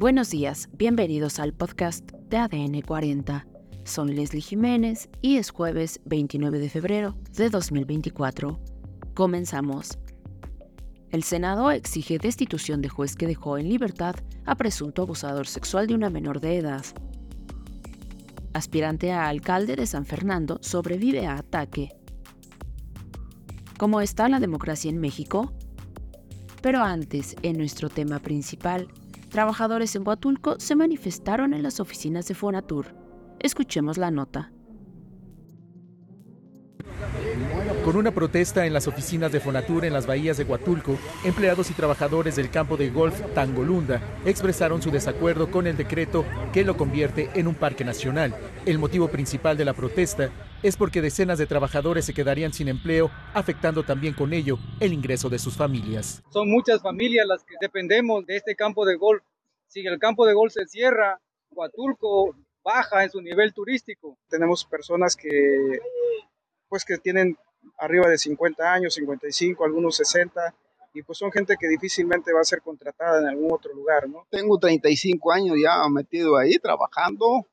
Buenos días, bienvenidos al podcast de ADN 40. Soy Leslie Jiménez y es jueves 29 de febrero de 2024. Comenzamos. El Senado exige destitución de juez que dejó en libertad a presunto abusador sexual de una menor de edad. Aspirante a alcalde de San Fernando sobrevive a ataque. ¿Cómo está la democracia en México? Pero antes, en nuestro tema principal, trabajadores en Huatulco se manifestaron en las oficinas de Fonatur. Escuchemos la nota. Con una protesta en las oficinas de Fonatur en las bahías de Huatulco, empleados y trabajadores del campo de golf Tangolunda expresaron su desacuerdo con el decreto que lo convierte en un parque nacional. El motivo principal de la protesta es porque decenas de trabajadores se quedarían sin empleo, afectando también con ello el ingreso de sus familias. Son muchas familias las que dependemos de este campo de golf. Si el campo de golf se cierra, Huatulco baja en su nivel turístico. Tenemos personas que pues que tienen arriba de 50 años, 55, algunos 60, y pues son gente que difícilmente va a ser contratada en algún otro lugar, ¿no? Tengo 35 años ya metido ahí trabajando,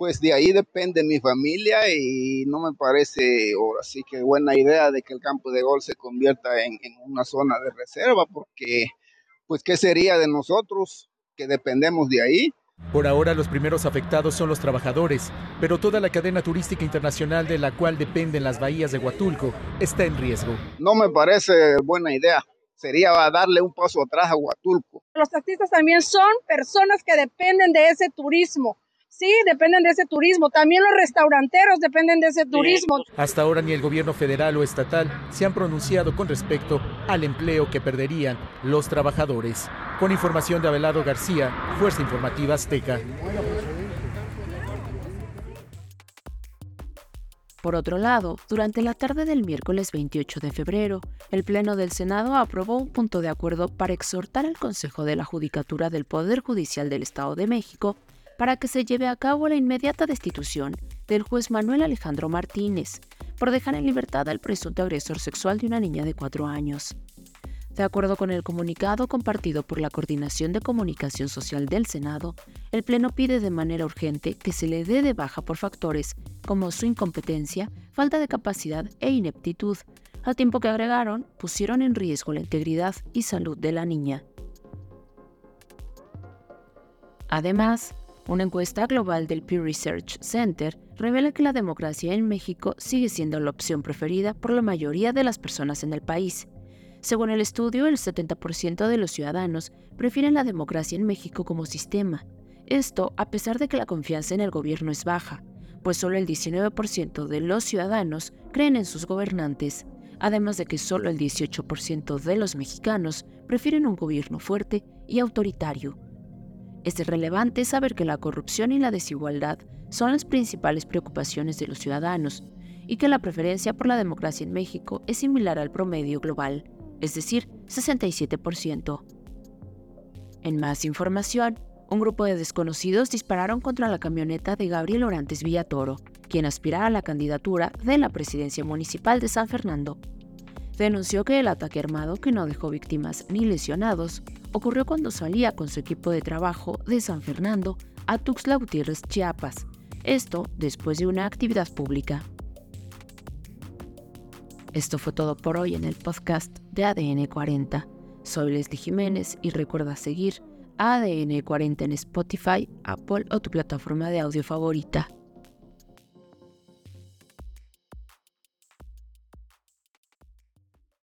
pues de ahí depende mi familia y no me parece ahora sí que buena idea de que el campo de gol se convierta en, en una zona de reserva, porque pues qué sería de nosotros que dependemos de ahí. Por ahora los primeros afectados son los trabajadores, pero toda la cadena turística internacional de la cual dependen las bahías de Huatulco está en riesgo. No me parece buena idea. Sería darle un paso atrás a Huatulco. Los taxistas también son personas que dependen de ese turismo. Sí, dependen de ese turismo. También los restauranteros dependen de ese turismo. Hasta ahora ni el gobierno federal o estatal se han pronunciado con respecto al empleo que perderían los trabajadores. Con información de Abelardo García, Fuerza Informativa Azteca. Por otro lado, durante la tarde del miércoles 28 de febrero, el Pleno del Senado aprobó un punto de acuerdo para exhortar al Consejo de la Judicatura del Poder Judicial del Estado de México para que se lleve a cabo la inmediata destitución del juez Manuel Alejandro Martínez por dejar en libertad al presunto agresor sexual de una niña de cuatro años. De acuerdo con el comunicado compartido por la Coordinación de Comunicación Social del Senado, el Pleno pide de manera urgente que se le dé de baja por factores como su incompetencia, falta de capacidad e ineptitud, al tiempo que agregaron pusieron en riesgo la integridad y salud de la niña. Además, una encuesta global del Pew Research Center revela que la democracia en México sigue siendo la opción preferida por la mayoría de las personas en el país. Según el estudio, el 70% de los ciudadanos prefieren la democracia en México como sistema. Esto a pesar de que la confianza en el gobierno es baja, pues solo el 19% de los ciudadanos creen en sus gobernantes, además de que solo el 18% de los mexicanos prefieren un gobierno fuerte y autoritario. Es relevante saber que la corrupción y la desigualdad son las principales preocupaciones de los ciudadanos y que la preferencia por la democracia en México es similar al promedio global, es decir, 67%. En más información, un grupo de desconocidos dispararon contra la camioneta de Gabriel Orantes Villatoro, quien aspira a la candidatura de la presidencia municipal de San Fernando. Denunció que el ataque armado, que no dejó víctimas ni lesionados, ocurrió cuando salía con su equipo de trabajo de San Fernando a Tuxtla Gutiérrez, Chiapas, esto después de una actividad pública. Esto fue todo por hoy en el podcast de ADN 40. Soy Leslie Jiménez y recuerda seguir ADN 40 en Spotify, Apple o tu plataforma de audio favorita.